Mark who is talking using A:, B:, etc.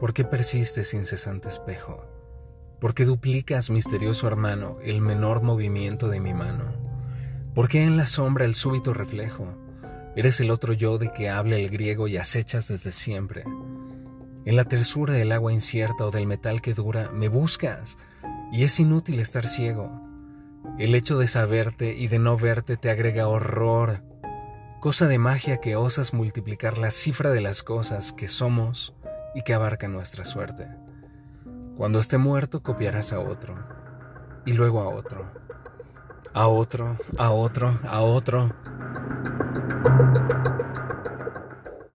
A: ¿Por qué persistes, incesante espejo? ¿Por qué duplicas, misterioso hermano, el menor movimiento de mi mano? ¿Por qué en la sombra el súbito reflejo? Eres el otro yo de que habla el griego y acechas desde siempre. En la tersura del agua incierta o del metal que dura, me buscas, y es inútil estar ciego. El hecho de saberte y de no verte te agrega horror, cosa de magia que osas multiplicar la cifra de las cosas que somos y que abarca nuestra suerte. Cuando esté muerto copiarás a otro, y luego a otro, a otro, a otro, a otro.